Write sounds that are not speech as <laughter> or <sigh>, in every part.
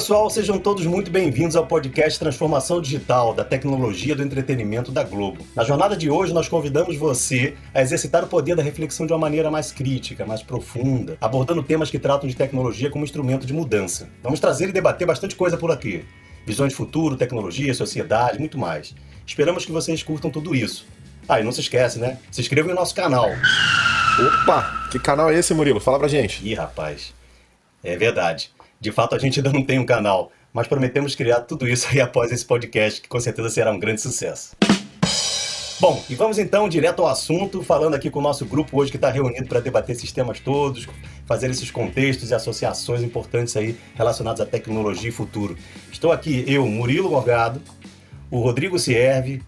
pessoal, sejam todos muito bem-vindos ao podcast Transformação Digital da Tecnologia do Entretenimento da Globo. Na jornada de hoje, nós convidamos você a exercitar o poder da reflexão de uma maneira mais crítica, mais profunda, abordando temas que tratam de tecnologia como instrumento de mudança. Vamos trazer e debater bastante coisa por aqui. Visões de futuro, tecnologia, sociedade, muito mais. Esperamos que vocês curtam tudo isso. Ah, e não se esquece, né? Se inscrevam no nosso canal. Opa! Que canal é esse, Murilo? Fala pra gente. Ih, rapaz. É verdade. De fato, a gente ainda não tem um canal, mas prometemos criar tudo isso aí após esse podcast, que com certeza será um grande sucesso. Bom, e vamos então direto ao assunto, falando aqui com o nosso grupo hoje que está reunido para debater esses temas todos, fazer esses contextos e associações importantes aí relacionados à tecnologia e futuro. Estou aqui eu, Murilo Morgado, o Rodrigo Sierve,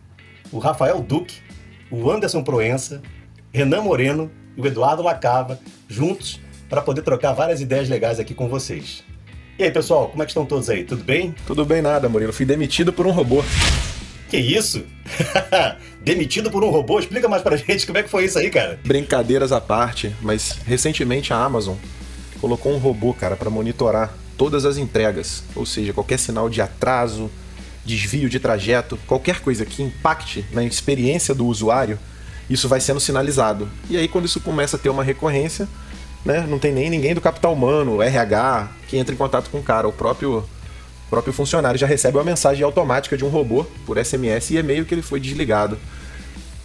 o Rafael Duque, o Anderson Proença, Renan Moreno e o Eduardo Lacava, juntos para poder trocar várias ideias legais aqui com vocês. E aí, pessoal, como é que estão todos aí? Tudo bem? Tudo bem nada, Murilo. Fui demitido por um robô. Que isso? <laughs> demitido por um robô? Explica mais pra gente como é que foi isso aí, cara. Brincadeiras à parte, mas recentemente a Amazon colocou um robô, cara, para monitorar todas as entregas, ou seja, qualquer sinal de atraso, desvio de trajeto, qualquer coisa que impacte na experiência do usuário, isso vai sendo sinalizado. E aí quando isso começa a ter uma recorrência, né? Não tem nem ninguém do capital humano, RH, que entra em contato com o cara. O próprio, o próprio funcionário já recebe uma mensagem automática de um robô por SMS e e-mail que ele foi desligado.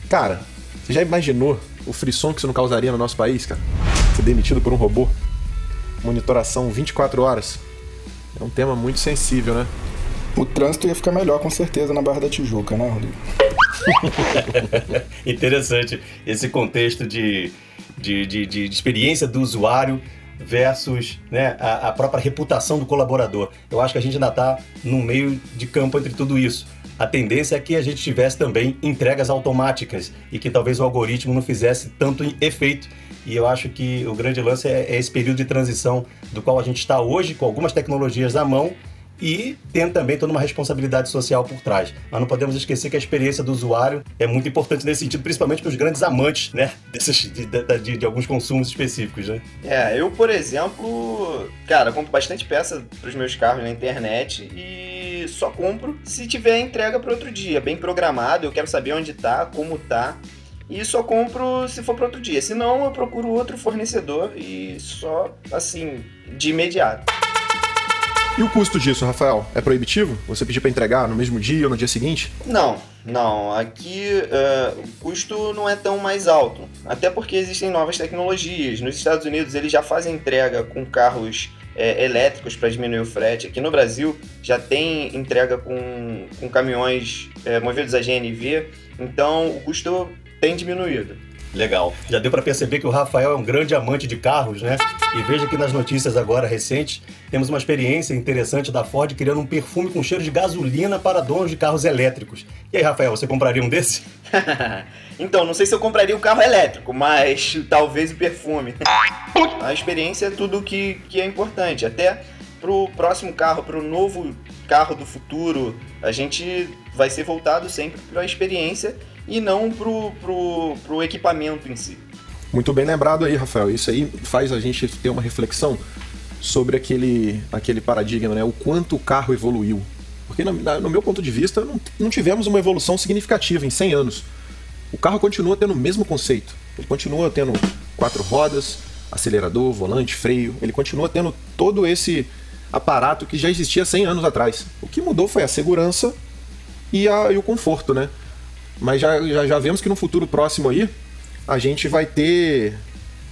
Cara, você já imaginou o frisson que isso não causaria no nosso país, cara? Ser demitido por um robô? Monitoração 24 horas. É um tema muito sensível, né? O trânsito ia ficar melhor, com certeza, na Barra da Tijuca, né, Rodrigo? <laughs> Interessante esse contexto de de, de, de, experiência do usuário versus né, a, a, própria reputação do colaborador. Eu acho que a gente ainda está no meio de campo entre tudo isso. A tendência é que a gente tivesse também entregas automáticas e que talvez o algoritmo não fizesse tanto efeito. E eu acho que o grande lance é, é esse período de transição do qual a gente está hoje, com algumas tecnologias à mão, e tem também toda uma responsabilidade social por trás. Mas não podemos esquecer que a experiência do usuário é muito importante nesse sentido, principalmente para os grandes amantes né, desses, de, de, de, de, alguns consumos específicos. Né? É, eu, por exemplo, cara, compro bastante peça para os meus carros na internet e só compro se tiver entrega para outro dia, bem programado, eu quero saber onde está, como está. E só compro se for para outro dia. Se não, eu procuro outro fornecedor e só assim, de imediato. E o custo disso, Rafael? É proibitivo? Você pedir para entregar no mesmo dia ou no dia seguinte? Não, não. Aqui uh, o custo não é tão mais alto. Até porque existem novas tecnologias. Nos Estados Unidos eles já fazem entrega com carros é, elétricos para diminuir o frete. Aqui no Brasil já tem entrega com, com caminhões é, movidos a GNV. Então o custo tem diminuído. Legal. Já deu para perceber que o Rafael é um grande amante de carros, né? E veja que nas notícias agora recentes temos uma experiência interessante da Ford criando um perfume com cheiro de gasolina para donos de carros elétricos. E aí, Rafael, você compraria um desse? <laughs> então, não sei se eu compraria um carro elétrico, mas talvez o perfume. A experiência é tudo que, que é importante. Até pro próximo carro, pro novo carro do futuro, a gente vai ser voltado sempre para a experiência e não pro, pro, pro equipamento em si. Muito bem lembrado aí, Rafael. Isso aí faz a gente ter uma reflexão sobre aquele, aquele paradigma, né? O quanto o carro evoluiu. Porque, no, no meu ponto de vista, não, não tivemos uma evolução significativa em 100 anos. O carro continua tendo o mesmo conceito. Ele continua tendo quatro rodas, acelerador, volante, freio. Ele continua tendo todo esse aparato que já existia 100 anos atrás. O que mudou foi a segurança e, a, e o conforto, né? Mas já, já, já vemos que no futuro próximo aí, a gente vai ter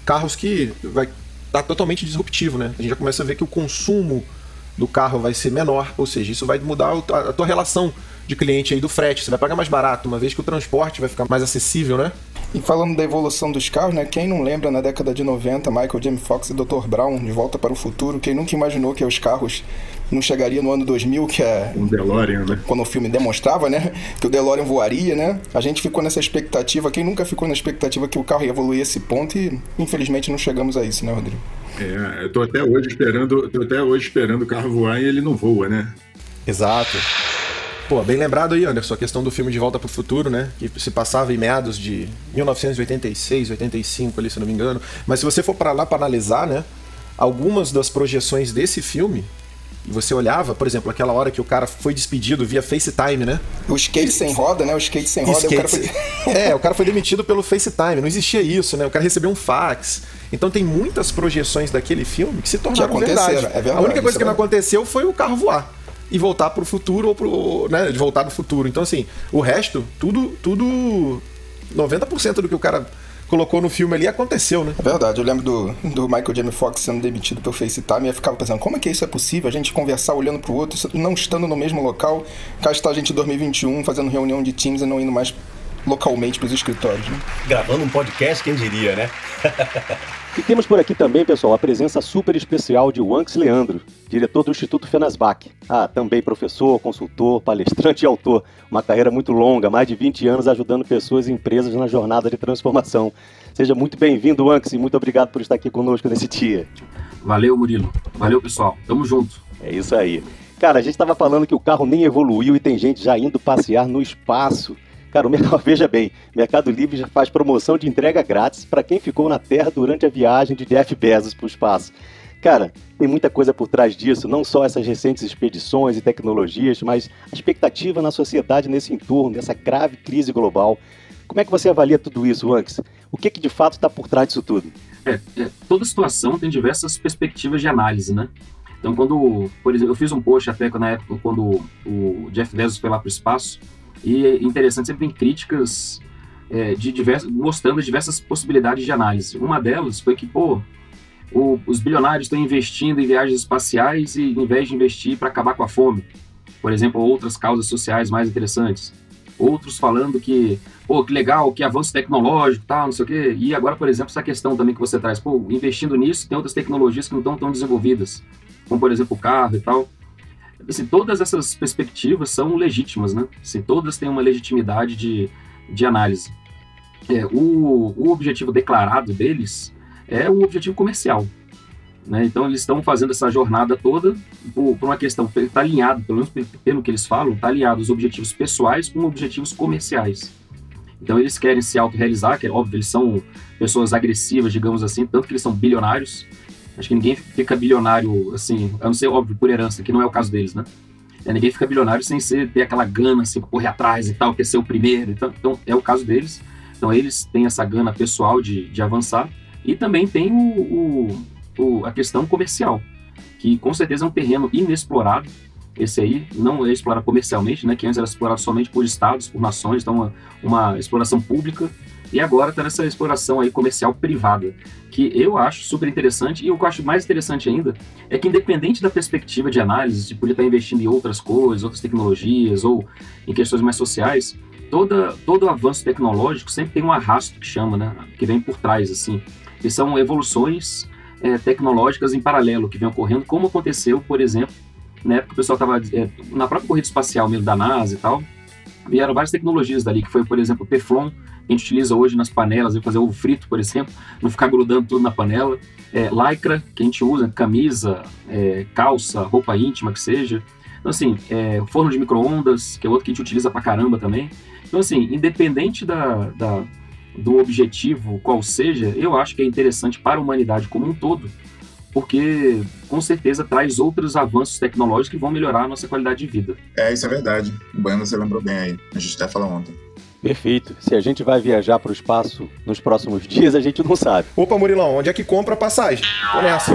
carros que vai estar tá totalmente disruptivo, né? A gente já começa a ver que o consumo do carro vai ser menor, ou seja, isso vai mudar a tua relação de cliente aí do frete. Você vai pagar mais barato, uma vez que o transporte vai ficar mais acessível, né? E falando da evolução dos carros, né? Quem não lembra na década de 90, Michael J. Fox e Dr. Brown de Volta para o Futuro, quem nunca imaginou que os carros não chegariam no ano 2000, que é um DeLorean, né? Quando o filme demonstrava, né, que o DeLorean voaria, né? A gente ficou nessa expectativa, quem nunca ficou na expectativa que o carro ia evoluir esse ponto e infelizmente não chegamos a isso, né, Rodrigo? É, eu tô até hoje esperando, tô até hoje esperando o carro voar e ele não voa, né? Exato. Pô, bem lembrado aí, Anderson, a questão do filme De Volta para o Futuro, né? Que se passava em meados de 1986, 85 ali, se não me engano. Mas se você for para lá para analisar, né? Algumas das projeções desse filme E você olhava, por exemplo, aquela hora que o cara foi despedido via FaceTime, né? O skate sem roda, né? O skate sem roda. Skate... O cara foi... é, o <laughs> cara foi demitido pelo FaceTime. Não existia isso, né? O cara recebeu um fax. Então tem muitas projeções daquele filme que se tornaram que verdade. É verdade. A única coisa que não aconteceu foi o carro voar e voltar pro futuro ou pro, né, voltar do futuro. Então assim, o resto, tudo tudo 90% do que o cara colocou no filme ali aconteceu, né? É verdade, eu lembro do, do Michael J. Fox sendo demitido pelo FaceTime e eu ficava pensando, como é que isso é possível? A gente conversar olhando pro outro, não estando no mesmo local, cá está a gente em 2021 fazendo reunião de Teams e não indo mais localmente para os escritórios. Né? Gravando um podcast, quem diria, né? <laughs> e temos por aqui também, pessoal, a presença super especial de Wanks Leandro, diretor do Instituto Fenasbac. Ah, também professor, consultor, palestrante e autor. Uma carreira muito longa, mais de 20 anos ajudando pessoas e empresas na jornada de transformação. Seja muito bem-vindo, Wanks, e muito obrigado por estar aqui conosco nesse dia. Valeu, Murilo. Valeu, pessoal. Tamo junto. É isso aí. Cara, a gente estava falando que o carro nem evoluiu e tem gente já indo passear no espaço. Cara, o mercado, <laughs> veja bem, Mercado Livre já faz promoção de entrega grátis para quem ficou na Terra durante a viagem de Jeff Bezos para o espaço. Cara, tem muita coisa por trás disso, não só essas recentes expedições e tecnologias, mas a expectativa na sociedade nesse entorno, nessa grave crise global. Como é que você avalia tudo isso, Anx? O que, que de fato está por trás disso tudo? É, é, toda situação tem diversas perspectivas de análise, né? Então, quando, por exemplo, eu fiz um post até na época quando o Jeff Bezos foi lá para o espaço, e é interessante, sempre tem críticas é, de mostrando diversas possibilidades de análise. Uma delas foi que, pô, o, os bilionários estão investindo em viagens espaciais e em vez de investir para acabar com a fome, por exemplo, outras causas sociais mais interessantes. Outros falando que, pô, que legal, que avanço tecnológico, tal, não sei o quê. E agora, por exemplo, essa questão também que você traz, pô, investindo nisso, tem outras tecnologias que não estão tão desenvolvidas, como por exemplo o carro e tal assim, todas essas perspectivas são legítimas, né? Assim, todas têm uma legitimidade de, de análise. É, o, o objetivo declarado deles é o objetivo comercial. Né? Então, eles estão fazendo essa jornada toda por, por uma questão, está alinhado, pelo menos pelo que eles falam, está alinhado os objetivos pessoais com objetivos comerciais. Então, eles querem se autorrealizar, que é óbvio, eles são pessoas agressivas, digamos assim, tanto que eles são bilionários, Acho que ninguém fica bilionário, assim, a não ser, óbvio, por herança, que não é o caso deles, né? É, ninguém fica bilionário sem ser, ter aquela gana, assim, correr atrás e tal, quer ser o primeiro. Então, então, é o caso deles. Então, eles têm essa gana pessoal de, de avançar. E também tem o, o, o, a questão comercial, que com certeza é um terreno inexplorado. Esse aí não é explorado comercialmente, né? Que antes era explorado somente por estados, por nações, então uma, uma exploração pública e agora está nessa exploração aí comercial privada, que eu acho super interessante. E o que eu acho mais interessante ainda é que, independente da perspectiva de análise, de poder estar investindo em outras coisas, outras tecnologias ou em questões mais sociais, toda, todo avanço tecnológico sempre tem um arrasto que chama, né? Que vem por trás, assim. Que são evoluções é, tecnológicas em paralelo que vem ocorrendo, como aconteceu, por exemplo, na época o pessoal estava é, na própria corrida espacial mesmo da NASA e tal, vieram várias tecnologias dali, que foi, por exemplo, o Teflon, a gente utiliza hoje nas panelas, fazer ovo frito, por exemplo, não ficar grudando tudo na panela. É, lycra, que a gente usa, camisa, é, calça, roupa íntima, que seja. Então, assim, é, forno de micro-ondas, que é outro que a gente utiliza pra caramba também. Então, assim, independente da, da, do objetivo qual seja, eu acho que é interessante para a humanidade como um todo, porque com certeza traz outros avanços tecnológicos que vão melhorar a nossa qualidade de vida. É, isso é verdade. O Bueno você lembrou bem aí. A gente até falou ontem. Perfeito. Se a gente vai viajar para o espaço nos próximos <laughs> dias, a gente não sabe. Opa, Murilão, onde é que compra a passagem? Nessa.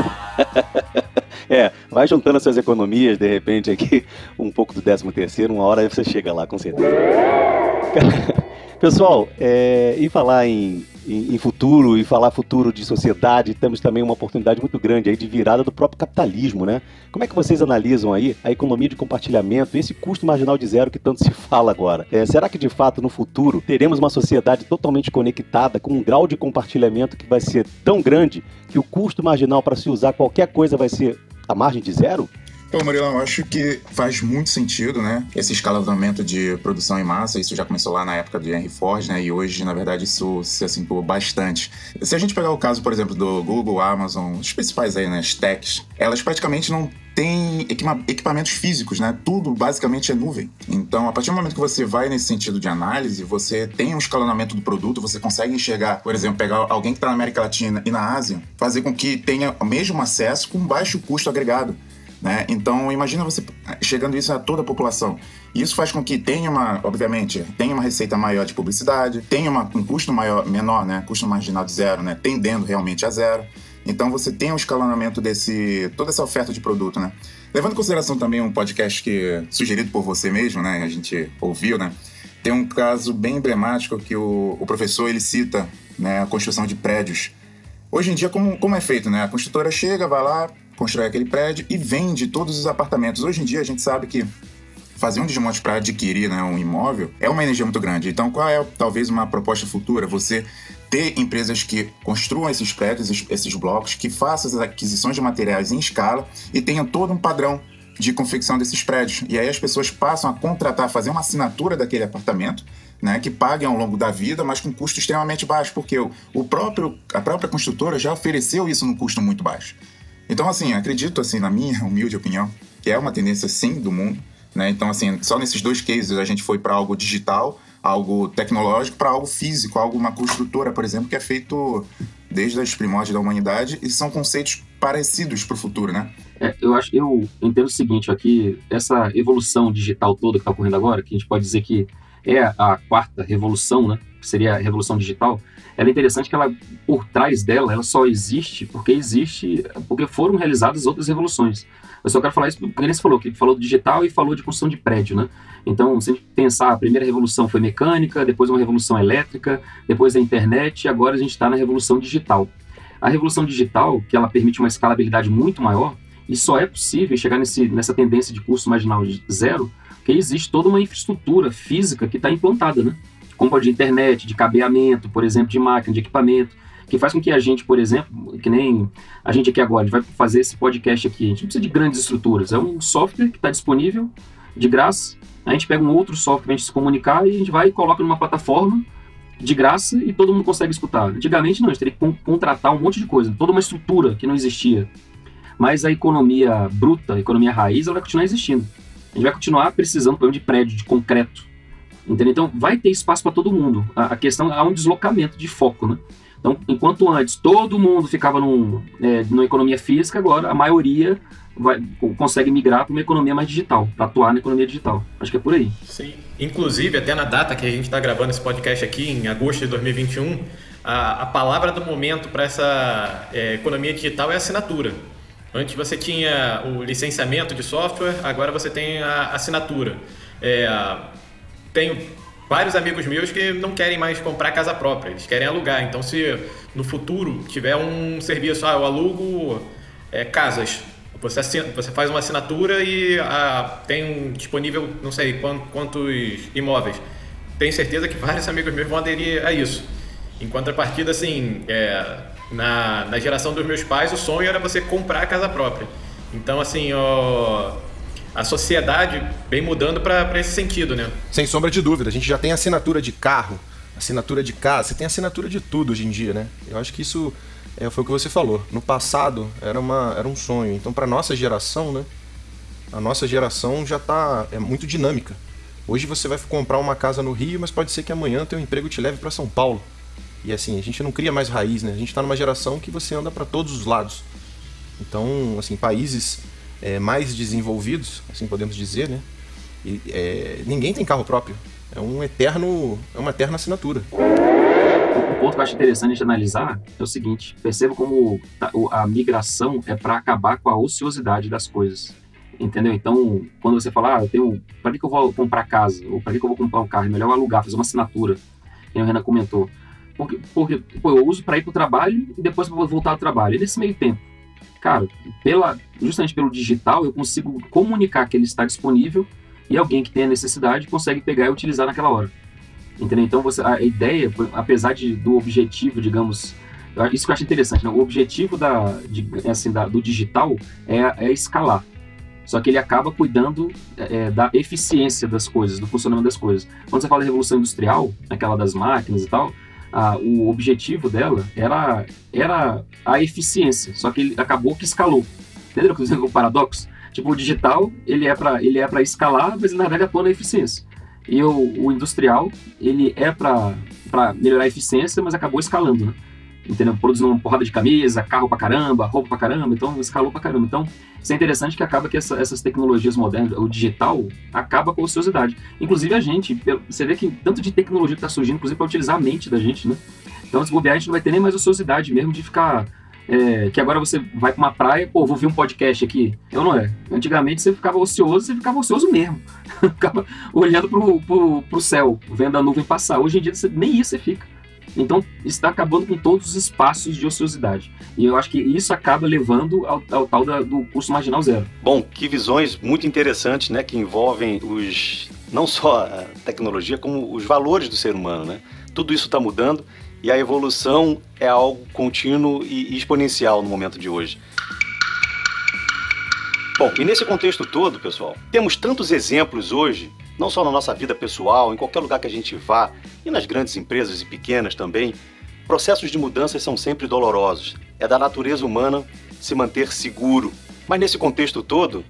<laughs> é, vai juntando as suas economias, de repente, aqui, um pouco do 13 terceiro, uma hora você chega lá, com certeza. <laughs> Pessoal, é, e falar em em, futuro e falar futuro de sociedade, temos também uma oportunidade muito grande aí de virada do próprio capitalismo, né? Como é que vocês analisam aí a economia de compartilhamento esse custo marginal de zero que tanto se fala agora? É, será que de fato no futuro teremos uma sociedade totalmente conectada com um grau de compartilhamento que vai ser tão grande que o custo marginal para se usar qualquer coisa vai ser a margem de zero? Pô, Murilão, eu acho que faz muito sentido, né? Esse escalonamento de produção em massa, isso já começou lá na época do Henry Ford, né? E hoje, na verdade, isso se acentuou bastante. Se a gente pegar o caso, por exemplo, do Google, Amazon, os principais aí, né? As techs, elas praticamente não têm equipamentos físicos, né? Tudo basicamente é nuvem. Então, a partir do momento que você vai nesse sentido de análise, você tem um escalonamento do produto, você consegue enxergar, por exemplo, pegar alguém que está na América Latina e na Ásia, fazer com que tenha o mesmo acesso com baixo custo agregado. Né? Então, imagina você chegando isso a toda a população. Isso faz com que tenha uma, obviamente, tenha uma receita maior de publicidade, tenha uma, um custo maior, menor, né? custo marginal de zero, né? tendendo realmente a zero. Então você tem um escalonamento desse toda essa oferta de produto, né? Levando em consideração também um podcast que sugerido por você mesmo, né? A gente ouviu, né? Tem um caso bem emblemático que o, o professor ele cita, né? A construção de prédios. Hoje em dia, como, como é feito, né? A construtora chega, vai lá, constrói aquele prédio e vende todos os apartamentos. Hoje em dia a gente sabe que fazer um desmonte para adquirir né, um imóvel é uma energia muito grande. Então, qual é talvez uma proposta futura? Você ter empresas que construam esses prédios, esses, blocos, que façam as aquisições de materiais em escala e tenham todo um padrão de confecção desses prédios. E aí as pessoas passam a contratar, fazer uma assinatura daquele apartamento, né, que paguem ao longo da vida, mas com custo extremamente baixo, porque o, o próprio, a própria construtora já ofereceu isso num custo muito baixo. Então, assim, acredito, assim, na minha humilde opinião, que é uma tendência, sim, do mundo, né? Então, assim, só nesses dois cases a gente foi para algo digital, algo tecnológico, para algo físico, algo uma construtora, por exemplo, que é feito desde as primórdias da humanidade e são conceitos parecidos para o futuro, né? É, eu acho, eu entendo o seguinte aqui, essa evolução digital toda que está ocorrendo agora, que a gente pode dizer que é a quarta revolução, né? Que seria a revolução digital. Ela é interessante que ela, por trás dela, ela só existe porque existe, porque foram realizadas outras revoluções. Eu só quero falar isso porque ele falou, que falou do digital e falou de construção de prédio, né? Então, se a gente pensar, a primeira revolução foi mecânica, depois uma revolução elétrica, depois a internet, e agora a gente está na revolução digital. A revolução digital, que ela permite uma escalabilidade muito maior, e só é possível chegar nesse, nessa tendência de custo marginal de zero, que existe toda uma infraestrutura física que está implantada, né? Como de internet, de cabeamento, por exemplo, de máquina, de equipamento que faz com que a gente, por exemplo, que nem a gente aqui agora, a gente vai fazer esse podcast aqui, a gente não precisa de grandes estruturas, é um software que está disponível de graça, a gente pega um outro software para a gente se comunicar e a gente vai e coloca numa plataforma de graça e todo mundo consegue escutar. Antigamente não, a gente teria que contratar um monte de coisa, toda uma estrutura que não existia. Mas a economia bruta, a economia raiz, ela vai continuar existindo. A gente vai continuar precisando, por exemplo, de prédio, de concreto. Entendeu? Então vai ter espaço para todo mundo. A, a questão é um deslocamento de foco, né? Então, enquanto antes todo mundo ficava num, é, numa economia física, agora a maioria vai, consegue migrar para uma economia mais digital, para atuar na economia digital. Acho que é por aí. Sim. Inclusive, até na data que a gente está gravando esse podcast aqui, em agosto de 2021, a, a palavra do momento para essa é, economia digital é assinatura. Antes você tinha o licenciamento de software, agora você tem a assinatura. É, tenho vários amigos meus que não querem mais comprar casa própria, eles querem alugar. Então, se no futuro tiver um serviço, ah, eu alugo é, casas, você, assina, você faz uma assinatura e ah, tem disponível, não sei quantos imóveis. Tenho certeza que vários amigos meus vão aderir a isso. Em contrapartida, assim, é, na, na geração dos meus pais, o sonho era você comprar a casa própria. Então, assim, ó a sociedade vem mudando para esse sentido, né? Sem sombra de dúvida. A gente já tem assinatura de carro, assinatura de casa, você tem assinatura de tudo hoje em dia, né? Eu acho que isso é, foi o que você falou. No passado era, uma, era um sonho. Então, para nossa geração, né? A nossa geração já tá é muito dinâmica. Hoje você vai comprar uma casa no Rio, mas pode ser que amanhã teu emprego te leve para São Paulo. E assim, a gente não cria mais raiz, né? A gente está numa geração que você anda para todos os lados. Então, assim, países é, mais desenvolvidos, assim podemos dizer, né? E, é, ninguém tem carro próprio. É um eterno, é uma eterna assinatura. O ponto que eu acho interessante de analisar é o seguinte: perceba como a migração é para acabar com a ociosidade das coisas. Entendeu? Então, quando você fala, ah, eu tenho. Para que, que eu vou comprar casa? Ou para que, que eu vou comprar um carro? É melhor alugar, fazer uma assinatura. Como o Renan comentou. Porque, porque pô, eu uso para ir para o trabalho e depois vou voltar ao trabalho. E nesse meio tempo, cara, pela, justamente pelo digital, eu consigo comunicar que ele está disponível e alguém que tem a necessidade consegue pegar e utilizar naquela hora. Entendeu? Então, você, a ideia, apesar de, do objetivo, digamos, isso que eu acho interessante, né? o objetivo da, de, assim, da, do digital é, é escalar. Só que ele acaba cuidando é, da eficiência das coisas, do funcionamento das coisas. Quando você fala de revolução industrial, aquela das máquinas e tal, a, o objetivo dela era, era a eficiência, só que ele acabou que escalou. Entendeu o paradoxo? Tipo, o digital, ele é para ele é para escalar, mas na verdade atua na eficiência. E o, o industrial, ele é para melhorar a eficiência, mas acabou escalando, né? Entendeu? Produzindo uma porrada de camisa, carro pra caramba, roupa pra caramba, então escalou pra caramba. Então, isso é interessante que acaba que essa, essas tecnologias modernas, o digital, acaba com a ociosidade. Inclusive a gente, você vê que tanto de tecnologia que tá surgindo, inclusive para utilizar a mente da gente, né? Então, se bobear, a gente não vai ter nem mais ociosidade mesmo de ficar é, que agora você vai para uma praia, pô, vou ver um podcast aqui. Eu não é. Antigamente você ficava ocioso, você ficava ocioso mesmo. <laughs> ficava olhando pro, pro, pro céu, vendo a nuvem passar. Hoje em dia você, nem isso você fica. Então está acabando com todos os espaços de ociosidade. E eu acho que isso acaba levando ao, ao tal da, do curso marginal zero. Bom, que visões muito interessantes, né, que envolvem os não só a tecnologia, como os valores do ser humano, né? Tudo isso está mudando e a evolução é algo contínuo e exponencial no momento de hoje. Bom, e nesse contexto todo, pessoal, temos tantos exemplos hoje, não só na nossa vida pessoal, em qualquer lugar que a gente vá, e nas grandes empresas e pequenas também, processos de mudanças são sempre dolorosos. É da natureza humana se manter seguro. Mas nesse contexto todo,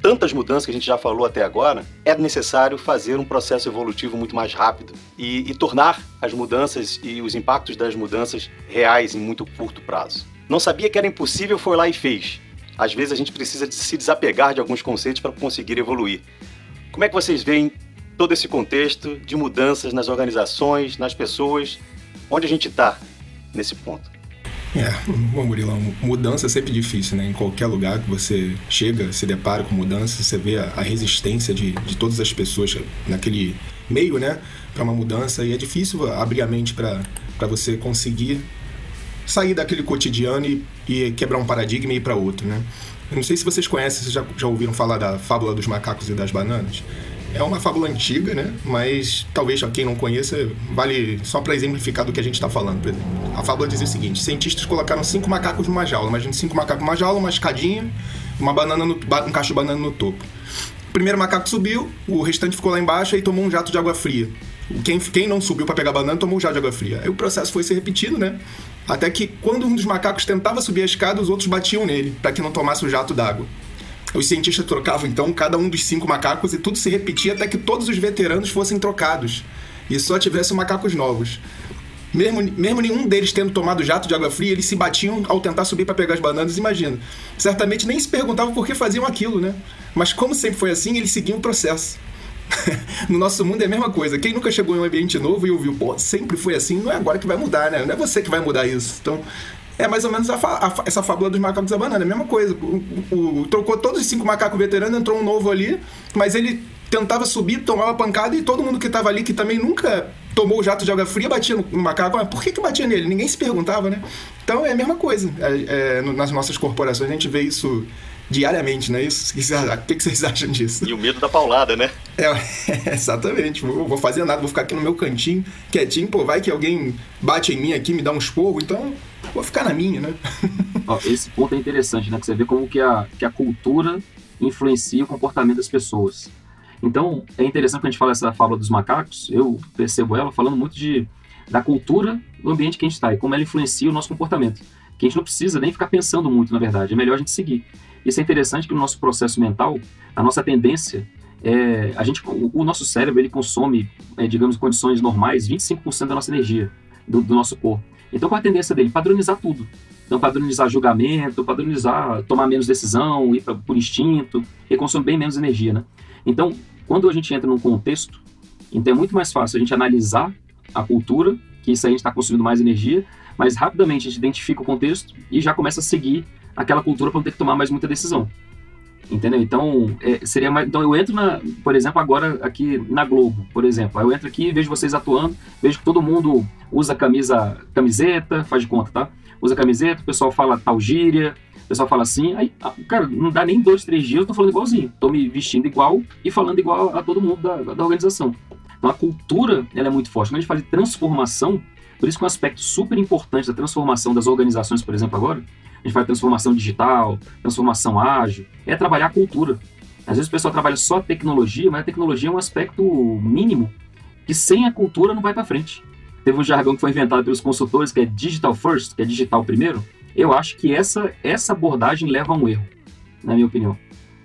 tantas mudanças que a gente já falou até agora, é necessário fazer um processo evolutivo muito mais rápido e, e, tornar as mudanças e os impactos das mudanças reais em muito curto prazo. Não sabia que era impossível, foi lá e fez. Às vezes a gente precisa de se desapegar de alguns conceitos para conseguir evoluir. Como é que vocês veem todo esse contexto de mudanças nas organizações, nas pessoas? Onde a gente está nesse ponto? É, bom, Murilão, mudança é sempre difícil, né? Em qualquer lugar que você chega, se depara com mudança, você vê a, a resistência de, de todas as pessoas naquele meio, né? Para uma mudança, e é difícil abrir a mente para você conseguir sair daquele cotidiano e, e quebrar um paradigma e ir para outro, né? Eu não sei se vocês conhecem, vocês já, já ouviram falar da fábula dos macacos e das bananas? É uma fábula antiga, né? Mas talvez quem não conheça, vale só para exemplificar do que a gente está falando. A fábula dizia o seguinte: cientistas colocaram cinco macacos numa jaula. Imagina cinco macacos numa jaula, uma escadinha, uma banana no, um cacho de banana no topo. O primeiro macaco subiu, o restante ficou lá embaixo e tomou um jato de água fria. Quem, quem não subiu para pegar banana tomou um jato de água fria. Aí o processo foi se repetindo, né? Até que quando um dos macacos tentava subir a escada, os outros batiam nele para que não tomasse o jato d'água. Os cientistas trocavam então cada um dos cinco macacos e tudo se repetia até que todos os veteranos fossem trocados e só tivessem macacos novos. Mesmo, mesmo nenhum deles tendo tomado jato de água fria, eles se batiam ao tentar subir para pegar as bananas, imagina. Certamente nem se perguntavam por que faziam aquilo, né? Mas como sempre foi assim, eles seguiam o processo. <laughs> no nosso mundo é a mesma coisa. Quem nunca chegou em um ambiente novo e ouviu, pô, sempre foi assim, não é agora que vai mudar, né? Não é você que vai mudar isso. Então, é mais ou menos a, a, essa fábula dos macacos da banana. É a mesma coisa. O, o, trocou todos os cinco macacos veteranos, entrou um novo ali, mas ele tentava subir, tomava pancada e todo mundo que estava ali, que também nunca tomou o jato de água fria, batia no, no macaco. Mas por que, que batia nele? Ninguém se perguntava, né? Então é a mesma coisa. É, é, nas nossas corporações a gente vê isso diariamente, não é isso? O que vocês acham disso? E o medo da paulada, né? É, <laughs> exatamente. Vou, vou fazer nada, vou ficar aqui no meu cantinho, quietinho. Pô, vai que alguém bate em mim aqui, me dá um esporro, então vou ficar na minha, né? <laughs> Ó, esse ponto é interessante, né? Que você vê como que a, que a cultura influencia o comportamento das pessoas. Então, é interessante quando a gente fala essa fábula dos macacos, eu percebo ela falando muito de, da cultura do ambiente que a gente está e como ela influencia o nosso comportamento. Que a gente não precisa nem ficar pensando muito, na verdade, é melhor a gente seguir. Isso é interessante que no nosso processo mental, a nossa tendência é, a gente, o, o nosso cérebro ele consome, é, digamos, condições normais, 25% da nossa energia do, do nosso corpo. Então, qual a tendência dele? Padronizar tudo. Então, padronizar julgamento, padronizar tomar menos decisão, ir pra, por instinto, e consome bem menos energia, né? Então, quando a gente entra num contexto, então é muito mais fácil a gente analisar a cultura, que isso aí a gente está consumindo mais energia, mas rapidamente a gente identifica o contexto e já começa a seguir aquela cultura para não ter que tomar mais muita decisão. Entendeu? Então, é, seria mais, então eu entro na, por exemplo, agora aqui na Globo, por exemplo. Aí eu entro aqui, vejo vocês atuando, vejo que todo mundo usa camisa, camiseta, faz de conta, tá? Usa camiseta, o pessoal fala tal gíria, o pessoal fala assim, aí, ah, cara, não dá nem dois, três dias, eu tô falando igualzinho. Tô me vestindo igual e falando igual a todo mundo da, da organização. Então a cultura, ela é muito forte. Quando a gente fala de transformação, por isso que um aspecto super importante da transformação das organizações, por exemplo, agora, a gente fala transformação digital, transformação ágil, é trabalhar a cultura. Às vezes o pessoal trabalha só tecnologia, mas a tecnologia é um aspecto mínimo que sem a cultura não vai para frente. Teve um jargão que foi inventado pelos consultores que é digital first, que é digital primeiro. Eu acho que essa essa abordagem leva a um erro, na minha opinião.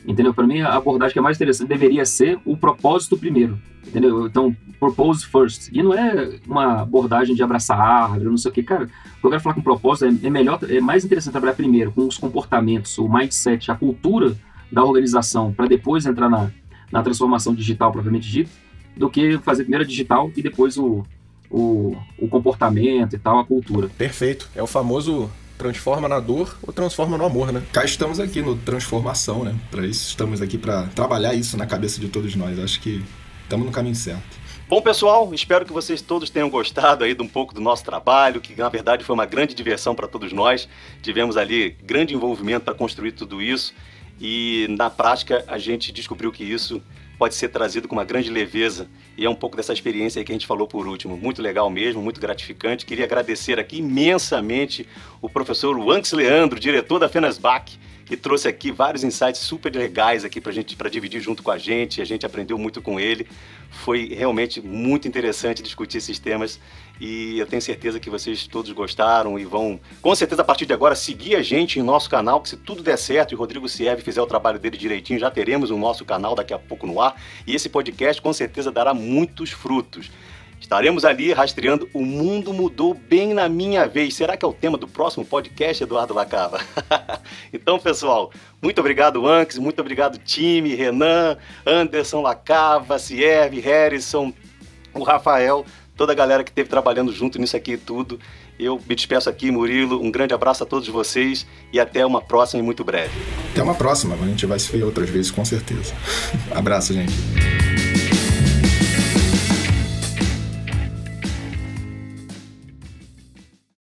Entendeu? Para mim, a abordagem que é mais interessante deveria ser o propósito primeiro. Entendeu? Então, propose first. E não é uma abordagem de abraçar árvore, não sei o que. Cara, eu quero falar com propósito é, é melhor, é mais interessante trabalhar primeiro com os comportamentos, o mindset, a cultura da organização, para depois entrar na, na transformação digital propriamente dita, do que fazer primeiro a digital e depois o, o, o comportamento e tal, a cultura. Perfeito. É o famoso transforma na dor ou transforma no amor, né? Cá estamos aqui no transformação, né? Para isso estamos aqui para trabalhar isso na cabeça de todos nós. Acho que estamos no caminho certo. Bom, pessoal, espero que vocês todos tenham gostado aí de um pouco do nosso trabalho, que na verdade foi uma grande diversão para todos nós. Tivemos ali grande envolvimento para construir tudo isso e na prática a gente descobriu que isso pode ser trazido com uma grande leveza. E é um pouco dessa experiência aí que a gente falou por último. Muito legal mesmo, muito gratificante. Queria agradecer aqui imensamente o professor Wanks Leandro, diretor da FENASBAC, que trouxe aqui vários insights super legais aqui para gente para dividir junto com a gente. A gente aprendeu muito com ele. Foi realmente muito interessante discutir esses temas e eu tenho certeza que vocês todos gostaram e vão, com certeza, a partir de agora, seguir a gente em nosso canal, que se tudo der certo e o Rodrigo Sierve fizer o trabalho dele direitinho, já teremos o nosso canal daqui a pouco no ar e esse podcast com certeza dará muitos frutos. Estaremos ali rastreando O Mundo Mudou Bem na Minha Vez. Será que é o tema do próximo podcast, Eduardo Lacava? <laughs> então, pessoal, muito obrigado, Anx, muito obrigado, time, Renan, Anderson Lacava, Sierve, Harrison, o Rafael, toda a galera que esteve trabalhando junto nisso aqui e tudo. Eu me despeço aqui, Murilo. Um grande abraço a todos vocês e até uma próxima e muito breve. Até uma próxima. A gente vai se ver outras vezes, com certeza. <laughs> Abraço, gente.